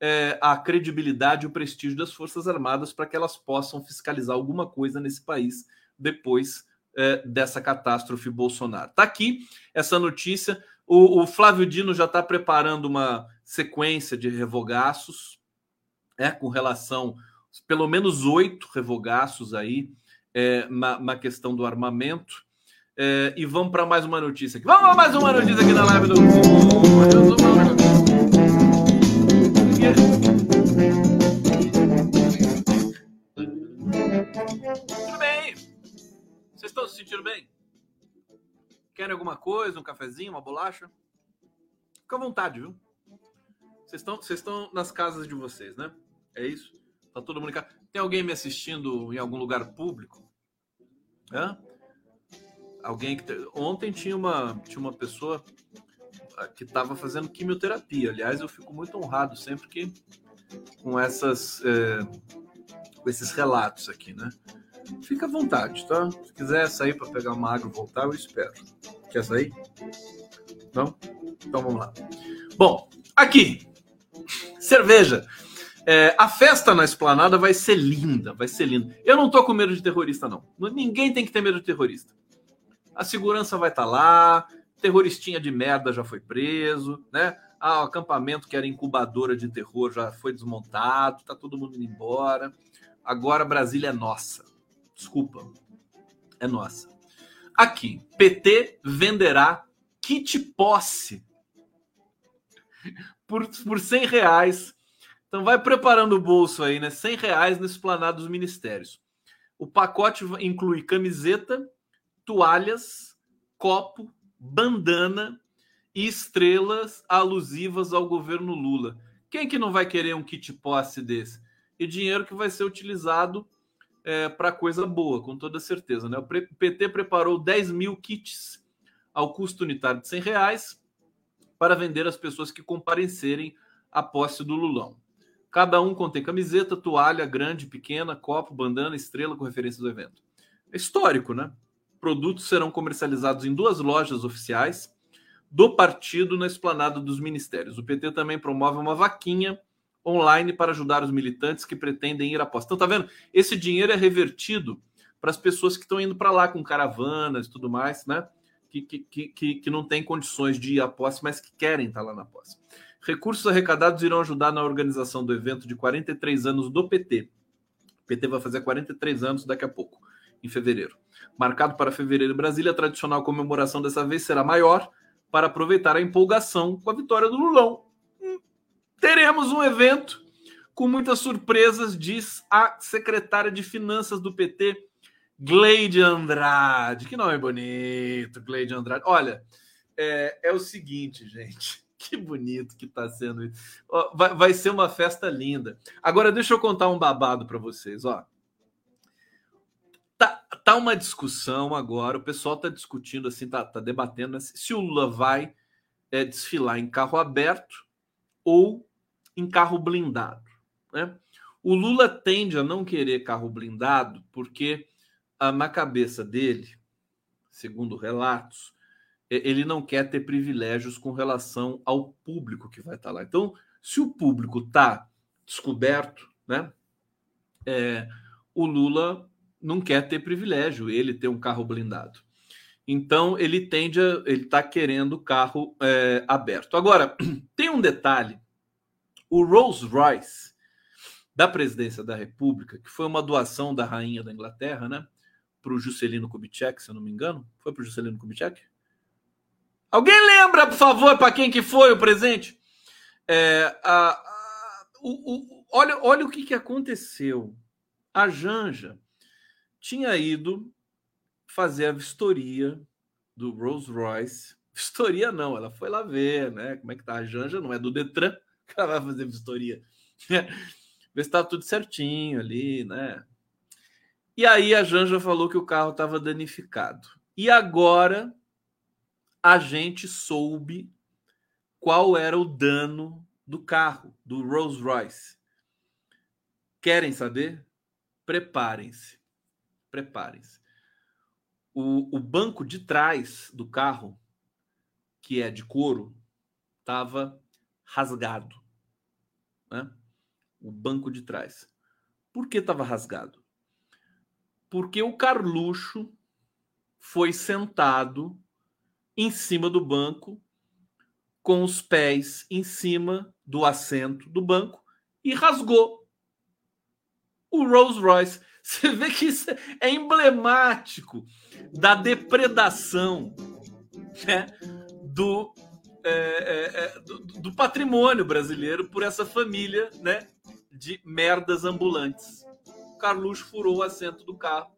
é, a credibilidade e o prestígio das Forças Armadas para que elas possam fiscalizar alguma coisa nesse país depois é, dessa catástrofe Bolsonaro. Está aqui essa notícia. O, o Flávio Dino já está preparando uma sequência de revogaços, é, com relação, pelo menos oito revogaços aí, é, na, na questão do armamento. É, e vamos para mais uma notícia aqui. Vamos para mais uma notícia aqui na live do. Tudo bem? Vocês estão se sentindo bem? Querem alguma coisa? Um cafezinho, uma bolacha? Fica à vontade, viu? Vocês estão, vocês estão nas casas de vocês, né? É isso? Tá todo mundo em casa. Tem alguém me assistindo em algum lugar público? Hã? Alguém que. Ontem tinha uma, tinha uma pessoa ah, que estava fazendo quimioterapia. Aliás, eu fico muito honrado sempre que com essas é, com esses relatos aqui, né? Fica à vontade, tá? Se quiser sair para pegar uma água e voltar, eu espero. Quer sair? Não? Então vamos lá. Bom, aqui, cerveja. É, a festa na esplanada vai ser linda, vai ser linda. Eu não tô com medo de terrorista, não. Ninguém tem que ter medo de terrorista. A segurança vai estar tá lá, terroristinha de merda já foi preso, né? Ah, o acampamento que era incubadora de terror já foi desmontado, tá todo mundo indo embora. Agora Brasília é nossa. Desculpa, é nossa. Aqui, PT venderá kit posse por, por 100 reais. Então vai preparando o bolso aí, né? 100 reais no esplanado dos ministérios. O pacote inclui camiseta, toalhas, copo, bandana e estrelas alusivas ao governo Lula. Quem que não vai querer um kit posse desse? E dinheiro que vai ser utilizado é, para coisa boa, com toda certeza. Né? O PT preparou 10 mil kits ao custo unitário de 100 reais para vender às pessoas que comparecerem à posse do Lulão. Cada um contém camiseta, toalha, grande, pequena, copo, bandana, estrela com referência do evento. É histórico, né? Produtos serão comercializados em duas lojas oficiais do partido na esplanada dos ministérios. O PT também promove uma vaquinha online para ajudar os militantes que pretendem ir à posse. Então, tá vendo? Esse dinheiro é revertido para as pessoas que estão indo para lá com caravanas e tudo mais, né? Que, que, que, que não têm condições de ir à posse, mas que querem estar lá na posse. Recursos arrecadados irão ajudar na organização do evento de 43 anos do PT. O PT vai fazer 43 anos daqui a pouco, em fevereiro. Marcado para fevereiro em Brasília, a tradicional comemoração dessa vez será maior para aproveitar a empolgação com a vitória do Lulão teremos um evento com muitas surpresas, diz a secretária de Finanças do PT, Gleide Andrade. Que nome bonito, Gleide Andrade. Olha, é, é o seguinte, gente. Que bonito que está sendo isso. Vai, vai ser uma festa linda. Agora, deixa eu contar um babado para vocês. Ó. Tá, tá uma discussão agora, o pessoal está discutindo, assim, tá, tá debatendo né, se o Lula vai é, desfilar em carro aberto ou em carro blindado. Né? O Lula tende a não querer carro blindado porque ah, na cabeça dele, segundo relatos, ele não quer ter privilégios com relação ao público que vai estar lá. Então, se o público está descoberto, né, é, o Lula não quer ter privilégio, ele ter um carro blindado. Então, ele tende a. Ele está querendo carro é, aberto. Agora, tem um detalhe o Rolls Royce da presidência da República, que foi uma doação da rainha da Inglaterra, né? Para o Juscelino Kubitschek, se eu não me engano. Foi para o Juscelino Kubitschek? Alguém lembra, por favor, para quem que foi o presente? É, a, a, o, o, olha, olha o que, que aconteceu. A Janja tinha ido fazer a vistoria do Rolls Royce. Vistoria não, ela foi lá ver, né? Como é que tá a Janja, não é do Detran, que ela vai fazer vistoria. Ver se tá tudo certinho ali, né? E aí a Janja falou que o carro estava danificado. E agora a gente soube qual era o dano do carro, do Rolls Royce. Querem saber? Preparem-se. Preparem-se. O, o banco de trás do carro, que é de couro, estava rasgado. Né? O banco de trás. Por que estava rasgado? Porque o Carluxo foi sentado em cima do banco, com os pés em cima do assento do banco e rasgou o Rolls Royce. Você vê que isso é emblemático da depredação né, do é, é, é, do, do, patrimônio brasileiro por essa família né, de merdas ambulantes. Carluxo furou o assento do carro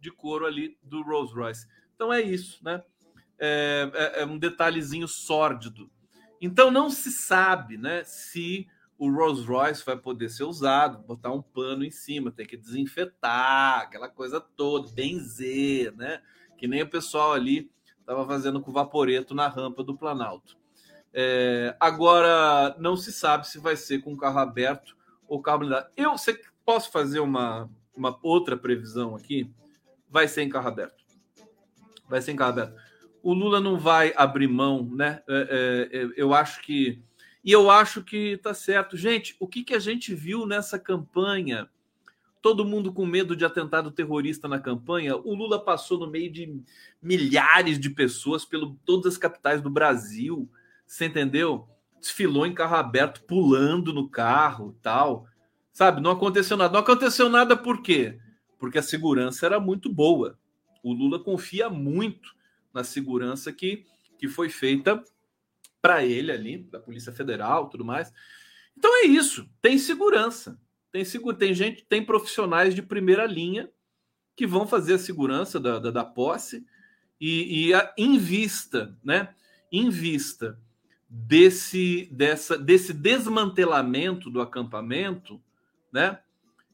de couro ali do Rolls Royce. Então é isso, né? É, é, é um detalhezinho sórdido. Então não se sabe né, se o Rolls Royce vai poder ser usado, botar um pano em cima, tem que desinfetar, aquela coisa toda, benzer, né? Que nem o pessoal ali estava fazendo com o vaporeto na rampa do Planalto. É, agora, não se sabe se vai ser com carro aberto ou carro blindado. Eu você, posso fazer uma, uma outra previsão aqui? Vai ser em carro aberto. Vai ser em carro aberto. O Lula não vai abrir mão, né? É, é, é eu acho que e eu acho que está certo. Gente, o que, que a gente viu nessa campanha? Todo mundo com medo de atentado terrorista na campanha. O Lula passou no meio de milhares de pessoas pelo todas as capitais do Brasil. Você entendeu? Desfilou em carro aberto, pulando no carro, tal. Sabe? Não aconteceu nada. Não aconteceu nada por quê? Porque a segurança era muito boa. O Lula confia muito na segurança que, que foi feita para ele ali, da Polícia Federal, tudo mais. Então é isso, tem segurança. Tem, tem gente, tem profissionais de primeira linha que vão fazer a segurança da, da, da posse e, e a, em vista, né? Vista desse, dessa, desse desmantelamento do acampamento, né?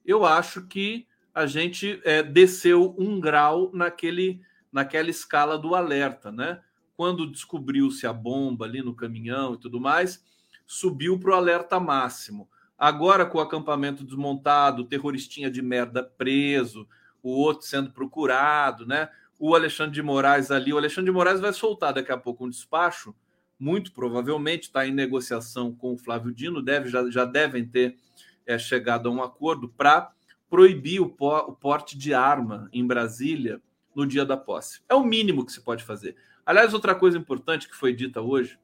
Eu acho que a gente é, desceu um grau naquele, naquela escala do alerta, né? quando descobriu-se a bomba ali no caminhão e tudo mais, subiu para o alerta máximo. Agora, com o acampamento desmontado, o terroristinha de merda preso, o outro sendo procurado, né? O Alexandre de Moraes ali, o Alexandre de Moraes vai soltar daqui a pouco um despacho, muito provavelmente está em negociação com o Flávio Dino, deve, já, já devem ter é, chegado a um acordo para proibir o, o porte de arma em Brasília no dia da posse. É o mínimo que se pode fazer. Aliás, outra coisa importante que foi dita hoje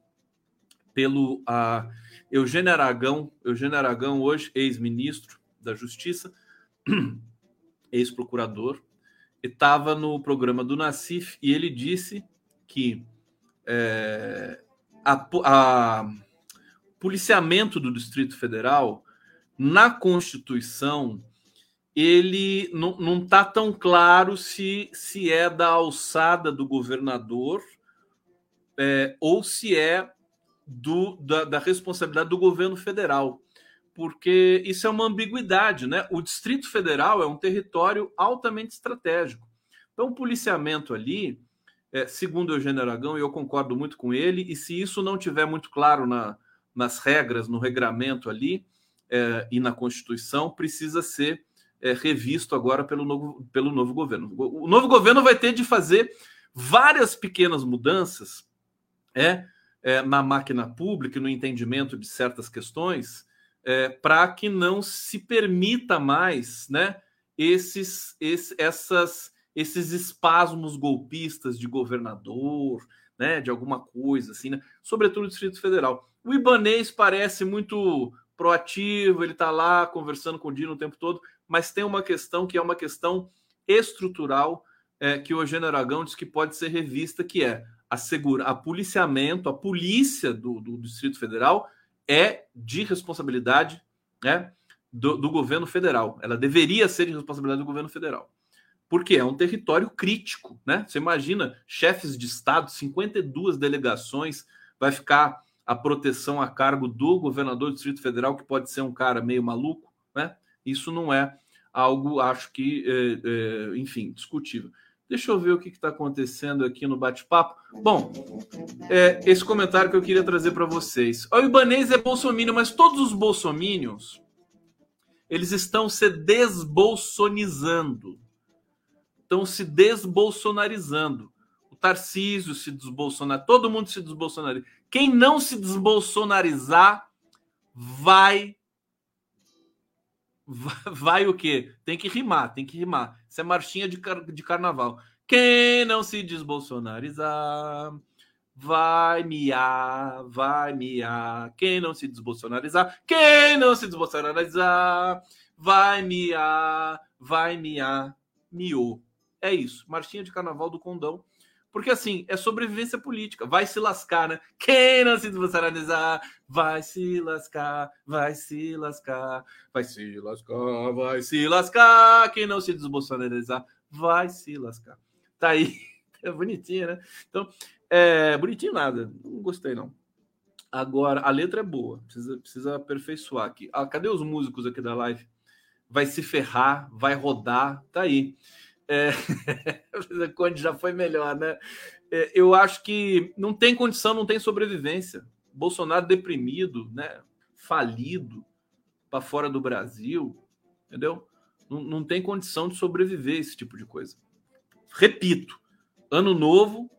pelo uh, Eugênio Aragão, Eugênio Aragão, hoje ex-ministro da Justiça, ex-procurador, estava no programa do Nacif e ele disse que é, a, a policiamento do Distrito Federal na Constituição ele não está tão claro se, se é da alçada do governador é, ou se é do, da, da, responsabilidade do governo federal, porque isso é uma ambiguidade, né? O Distrito Federal é um território altamente estratégico. Então, o policiamento ali, é, segundo o Eugênio Aragão, e eu concordo muito com ele, e se isso não tiver muito claro na, nas regras, no regramento ali é, e na Constituição, precisa ser é, revisto agora pelo novo, pelo novo governo. O novo governo vai ter de fazer várias pequenas mudanças é, é, na máquina pública, no entendimento de certas questões, é, para que não se permita mais né, esses, esses, essas, esses espasmos golpistas de governador, né, de alguma coisa assim, né, sobretudo no Distrito Federal. O Ibanês parece muito proativo, ele está lá conversando com o Dino o tempo todo, mas tem uma questão que é uma questão estrutural é, que o Eugênio Aragão diz que pode ser revista, que é a segura, a policiamento, a polícia do, do Distrito Federal é de responsabilidade né, do, do, governo federal. Ela deveria ser de responsabilidade do governo federal. Porque é um território crítico, né? Você imagina chefes de Estado, 52 delegações, vai ficar a proteção a cargo do governador do Distrito Federal, que pode ser um cara meio maluco, né? Isso não é algo, acho que, é, é, enfim, discutível. Deixa eu ver o que está acontecendo aqui no bate-papo. Bom, é, esse comentário que eu queria trazer para vocês. O Ibanês é bolsominion, mas todos os bolsominions eles estão se desbolsonizando. Estão se desbolsonarizando. O Tarcísio se desbolsonar, todo mundo se desbolsonariza. Quem não se desbolsonarizar vai vai o quê? Tem que rimar, tem que rimar. Isso é marchinha de, car de carnaval. Quem não se desbolsonarizar vai miar, vai miar. Quem não se desbolsonarizar, quem não se desbolsonarizar vai miar, vai miar, miou. É isso, marchinha de carnaval do condão. Porque assim, é sobrevivência política. Vai se lascar, né? Quem não se desbolsonarizar vai se lascar, vai se lascar, vai se lascar, vai se lascar. Quem não se desbolsonarizar vai se lascar. Tá aí, é bonitinho, né? Então, é bonitinho nada. Não gostei, não. Agora, a letra é boa. Precisa, precisa aperfeiçoar aqui. Ah, cadê os músicos aqui da live? Vai se ferrar, vai rodar. Tá aí. É... Conde já foi melhor, né? É, eu acho que não tem condição, não tem sobrevivência. Bolsonaro deprimido, né? Falido para fora do Brasil, entendeu? Não, não tem condição de sobreviver esse tipo de coisa. Repito, ano novo,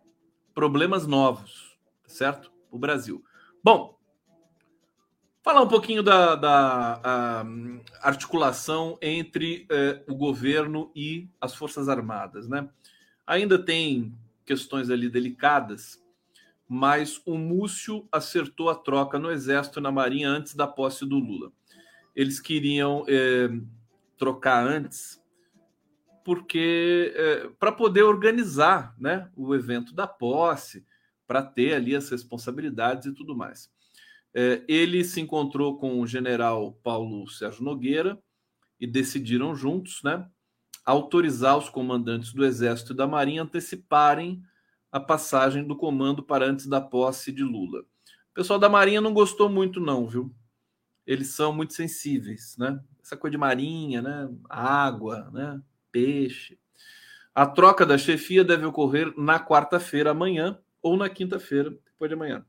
problemas novos, certo? O Brasil. Bom, falar um pouquinho da, da articulação entre eh, o governo e as Forças Armadas, né? Ainda tem questões ali delicadas, mas o Múcio acertou a troca no Exército e na Marinha antes da posse do Lula. Eles queriam eh, trocar antes, porque é, para poder organizar né, o evento da posse, para ter ali as responsabilidades e tudo mais. É, ele se encontrou com o general Paulo Sérgio Nogueira e decidiram juntos né, autorizar os comandantes do Exército e da Marinha anteciparem a passagem do comando para antes da posse de Lula. O pessoal da Marinha não gostou muito, não, viu? Eles são muito sensíveis, né? essa coisa de marinha, né? Água, né? Peixe. A troca da chefia deve ocorrer na quarta-feira amanhã ou na quinta-feira, depois de amanhã.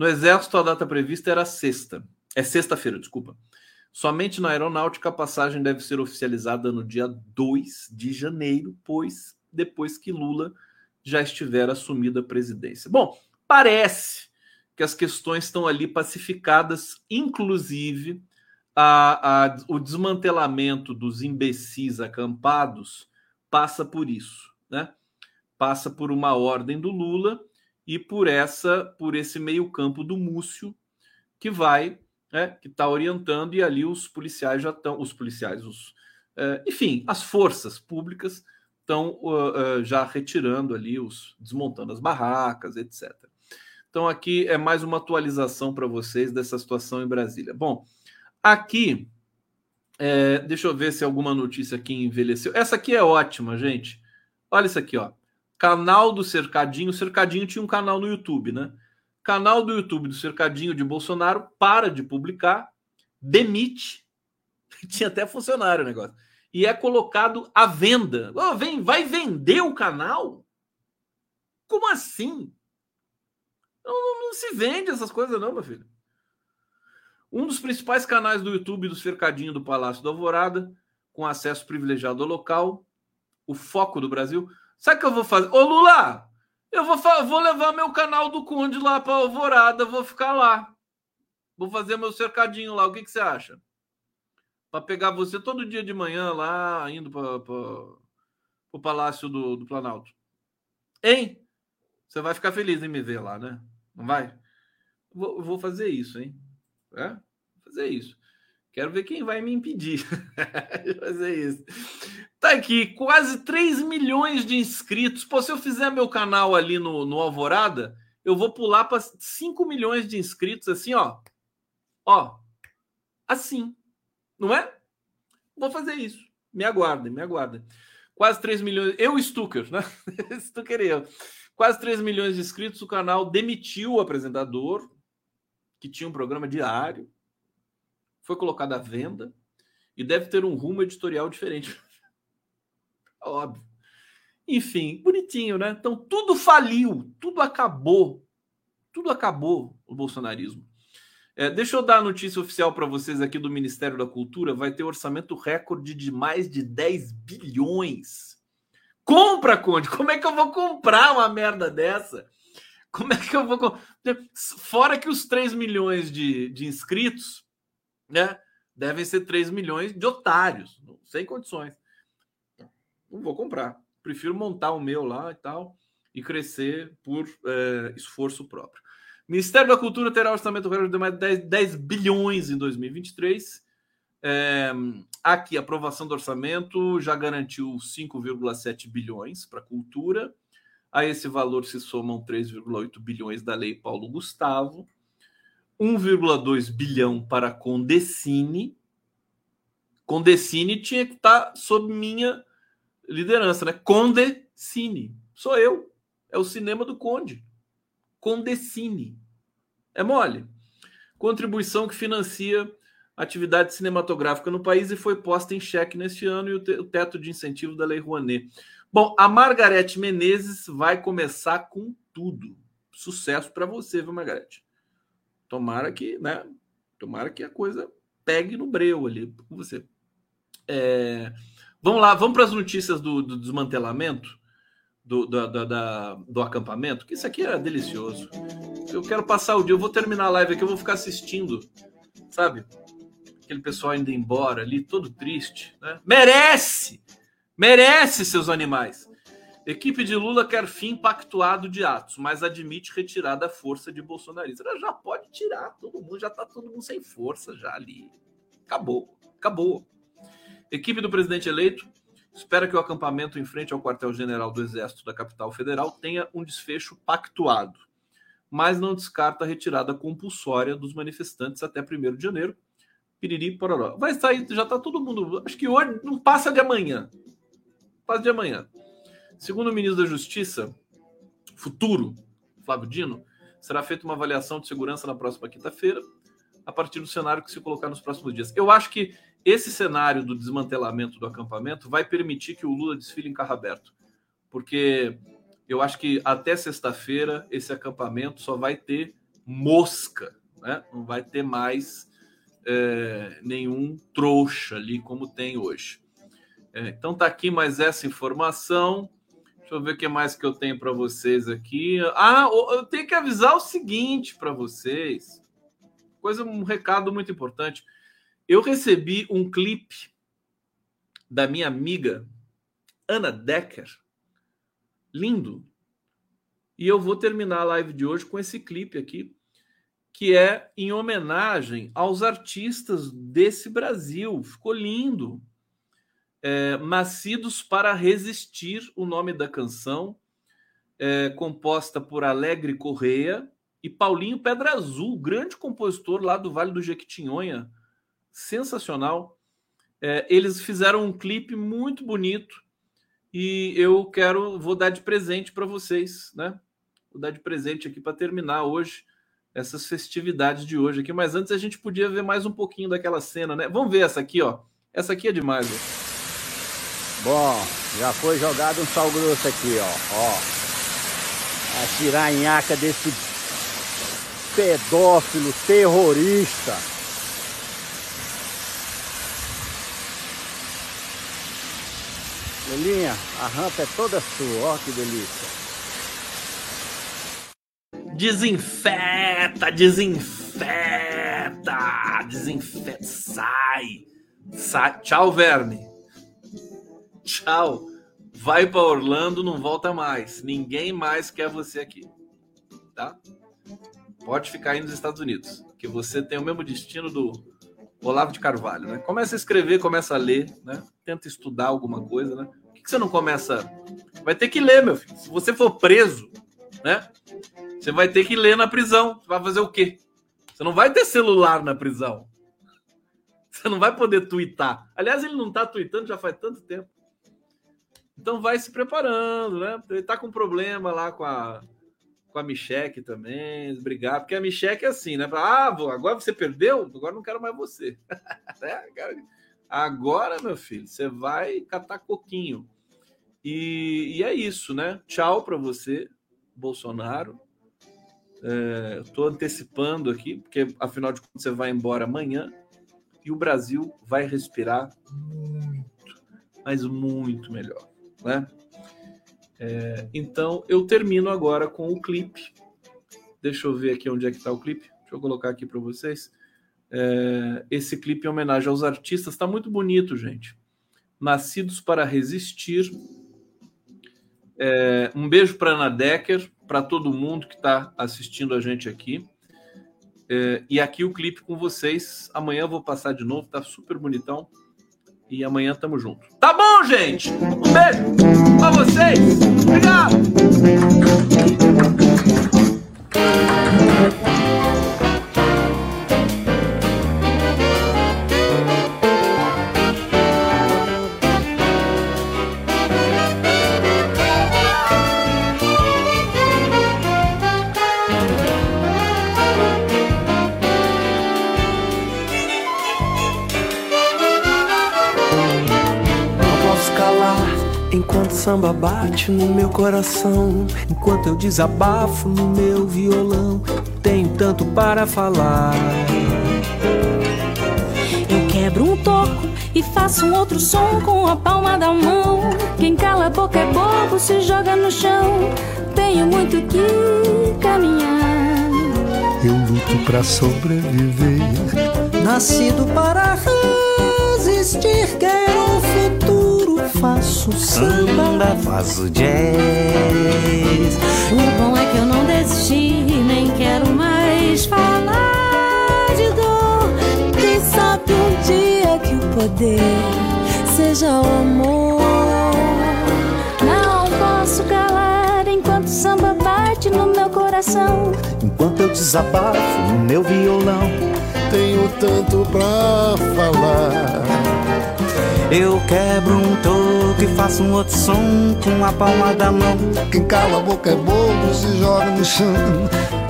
No Exército, a data prevista era sexta. É sexta-feira, desculpa. Somente na aeronáutica a passagem deve ser oficializada no dia 2 de janeiro, pois depois que Lula já estiver assumida a presidência. Bom, parece que as questões estão ali pacificadas, inclusive a, a, o desmantelamento dos imbecis acampados passa por isso, né? Passa por uma ordem do Lula e por essa, por esse meio campo do Múcio que vai, né, que está orientando e ali os policiais já estão, os policiais, os, é, enfim, as forças públicas estão uh, uh, já retirando ali os, desmontando as barracas, etc. Então aqui é mais uma atualização para vocês dessa situação em Brasília. Bom. Aqui, é, deixa eu ver se alguma notícia aqui envelheceu. Essa aqui é ótima, gente. Olha isso aqui, ó. Canal do Cercadinho. O Cercadinho tinha um canal no YouTube, né? Canal do YouTube do Cercadinho de Bolsonaro para de publicar, demite. tinha até funcionário o negócio. E é colocado à venda. Oh, vem, vai vender o canal? Como assim? Não, não, se vende essas coisas, não, meu filho. Um dos principais canais do YouTube do Cercadinho do Palácio da Alvorada, com acesso privilegiado ao local, o foco do Brasil. Sabe o que eu vou fazer? Ô Lula, eu vou, vou levar meu canal do Conde lá para Alvorada, vou ficar lá. Vou fazer meu cercadinho lá. O que, que você acha? Para pegar você todo dia de manhã lá, indo para o Palácio do, do Planalto. Hein? Você vai ficar feliz em me ver lá, né? Não vai? Vou, vou fazer isso, hein? É? Vou fazer isso. Quero ver quem vai me impedir de fazer isso. Tá aqui, quase 3 milhões de inscritos. Pô, se eu fizer meu canal ali no, no Alvorada, eu vou pular para 5 milhões de inscritos, assim, ó. Ó. Assim. Não é? Vou fazer isso. Me aguardem, me aguardem. Quase 3 milhões. Eu, Stucker, né? Stucker eu. Quase 3 milhões de inscritos. O canal demitiu o apresentador, que tinha um programa diário, foi colocado à venda e deve ter um rumo editorial diferente. Óbvio. Enfim, bonitinho, né? Então tudo faliu, tudo acabou. Tudo acabou o bolsonarismo. É, deixa eu dar a notícia oficial para vocês aqui do Ministério da Cultura. Vai ter orçamento recorde de mais de 10 bilhões. Compra, Conde! Como é que eu vou comprar uma merda dessa? Como é que eu vou. Fora que os 3 milhões de, de inscritos, né? Devem ser 3 milhões de otários, sem condições. Não vou comprar. Prefiro montar o meu lá e tal e crescer por é, esforço próprio. Ministério da Cultura terá orçamento de mais de 10, 10 bilhões em 2023. É, aqui, aprovação do orçamento já garantiu 5,7 bilhões para a cultura a esse valor se somam 3,8 bilhões da Lei Paulo Gustavo, 1,2 bilhão para Condecine. Condecine tinha que estar sob minha liderança, né? Condecine, Sou eu. É o cinema do Conde. Condecine. É mole. Contribuição que financia atividade cinematográfica no país e foi posta em xeque neste ano e o teto de incentivo da Lei Rouanet. Bom, a Margarete Menezes vai começar com tudo. Sucesso para você, viu, Margarete? Tomara que, né? Tomara que a coisa pegue no breu ali com você. É... Vamos lá, vamos para as notícias do, do desmantelamento do, do, do, acampamento, que isso aqui é delicioso. Eu quero passar o dia, eu vou terminar a live aqui, eu vou ficar assistindo, sabe? Aquele pessoal indo embora ali, todo triste, né? Merece! Merece, seus animais! Equipe de Lula quer fim pactuado de atos, mas admite retirar da força de bolsonaristas. Ela já pode tirar todo mundo, já está todo mundo sem força já ali. Acabou, acabou. Equipe do presidente eleito espera que o acampamento em frente ao quartel-general do Exército da capital federal tenha um desfecho pactuado, mas não descarta a retirada compulsória dos manifestantes até 1 de janeiro. Piriri, pororó. Vai sair, já está todo mundo. Acho que hoje não passa de amanhã. Passa de amanhã. Segundo o ministro da Justiça, futuro, Flávio Dino, será feita uma avaliação de segurança na próxima quinta-feira, a partir do cenário que se colocar nos próximos dias. Eu acho que esse cenário do desmantelamento do acampamento vai permitir que o Lula desfile em carro aberto, porque eu acho que até sexta-feira esse acampamento só vai ter mosca, né? não vai ter mais é, nenhum trouxa ali como tem hoje. É, então tá aqui mais essa informação. Deixa eu ver o que mais que eu tenho para vocês aqui. Ah, eu tenho que avisar o seguinte para vocês. Coisa, um recado muito importante. Eu recebi um clipe da minha amiga Ana Decker. Lindo. E eu vou terminar a live de hoje com esse clipe aqui, que é em homenagem aos artistas desse Brasil. Ficou lindo. É, Nascidos para Resistir, o nome da canção, é, composta por Alegre Correia e Paulinho Pedra Azul, grande compositor lá do Vale do Jequitinhonha, sensacional. É, eles fizeram um clipe muito bonito e eu quero, vou dar de presente para vocês, né? Vou dar de presente aqui para terminar hoje essas festividades de hoje aqui. Mas antes a gente podia ver mais um pouquinho daquela cena, né? Vamos ver essa aqui, ó. Essa aqui é demais. Ó. Bom, já foi jogado um sal grosso aqui, ó. Ó. A tiranhaca desse pedófilo terrorista. Lelinha, a rampa é toda sua, ó que delícia. Desinfeta, desinfeta, desinfeta, sai, sai. Tchau, verme. Tchau. Vai para Orlando, não volta mais. Ninguém mais quer você aqui, tá? Pode ficar aí nos Estados Unidos, que você tem o mesmo destino do Olavo de Carvalho, né? Começa a escrever, começa a ler, né? Tenta estudar alguma coisa, né? Por que você não começa? Vai ter que ler, meu filho. Se você for preso, né? Você vai ter que ler na prisão. Vai fazer o quê? Você não vai ter celular na prisão. Você não vai poder twittar. Aliás, ele não está tweetando já faz tanto tempo. Então vai se preparando, né? Ele tá com problema lá com a com a Micheque também, brigar, porque a Micheque é assim, né? Ah, agora você perdeu, agora não quero mais você. é, Agora, meu filho, você vai catar coquinho. E, e é isso, né? Tchau para você, Bolsonaro. Estou é, antecipando aqui, porque afinal de contas você vai embora amanhã e o Brasil vai respirar muito, mas muito melhor, né? É, então eu termino agora com o clipe. Deixa eu ver aqui onde é que está o clipe. Deixa eu colocar aqui para vocês. É, esse clipe em homenagem aos artistas está muito bonito, gente. Nascidos para Resistir. É, um beijo para Ana Decker, para todo mundo que está assistindo a gente aqui. É, e aqui o clipe com vocês. Amanhã eu vou passar de novo, tá super bonitão. E amanhã tamo junto. Tá bom, gente? Um beijo para vocês. Obrigado. Samba bate no meu coração, enquanto eu desabafo no meu violão. Tenho tanto para falar. Eu quebro um toco e faço um outro som com a palma da mão. Quem cala a boca é bobo, se joga no chão. Tenho muito que caminhar. Eu luto para sobreviver. Nascido para resistir, quero um. Faço samba, faço jazz. O bom é que eu não desisti, nem quero mais falar de dor. Quem sabe um dia que o poder seja o amor. Não posso calar enquanto samba bate no meu coração. Enquanto eu desabafo no meu violão, tenho tanto pra falar. Eu quebro um toque e faço um outro som com a palma da mão. Quem cala a boca é bobo, se joga no chão.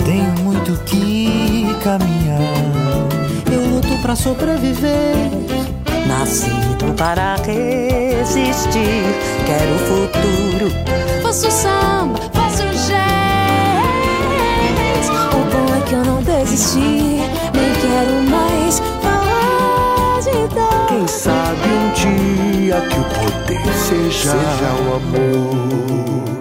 Tenho muito que caminhar. Eu luto pra sobreviver. Nascido para resistir, quero o futuro. Faço samba, faço jazz. O bom é que eu não desisti, nem quero mais seja, seja o amor.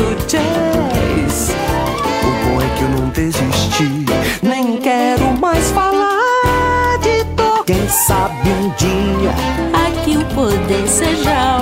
Faço jazz. O bom é que eu não desisti. Nem quero mais falar de dor. Quem sabe um dia Aqui o poder seja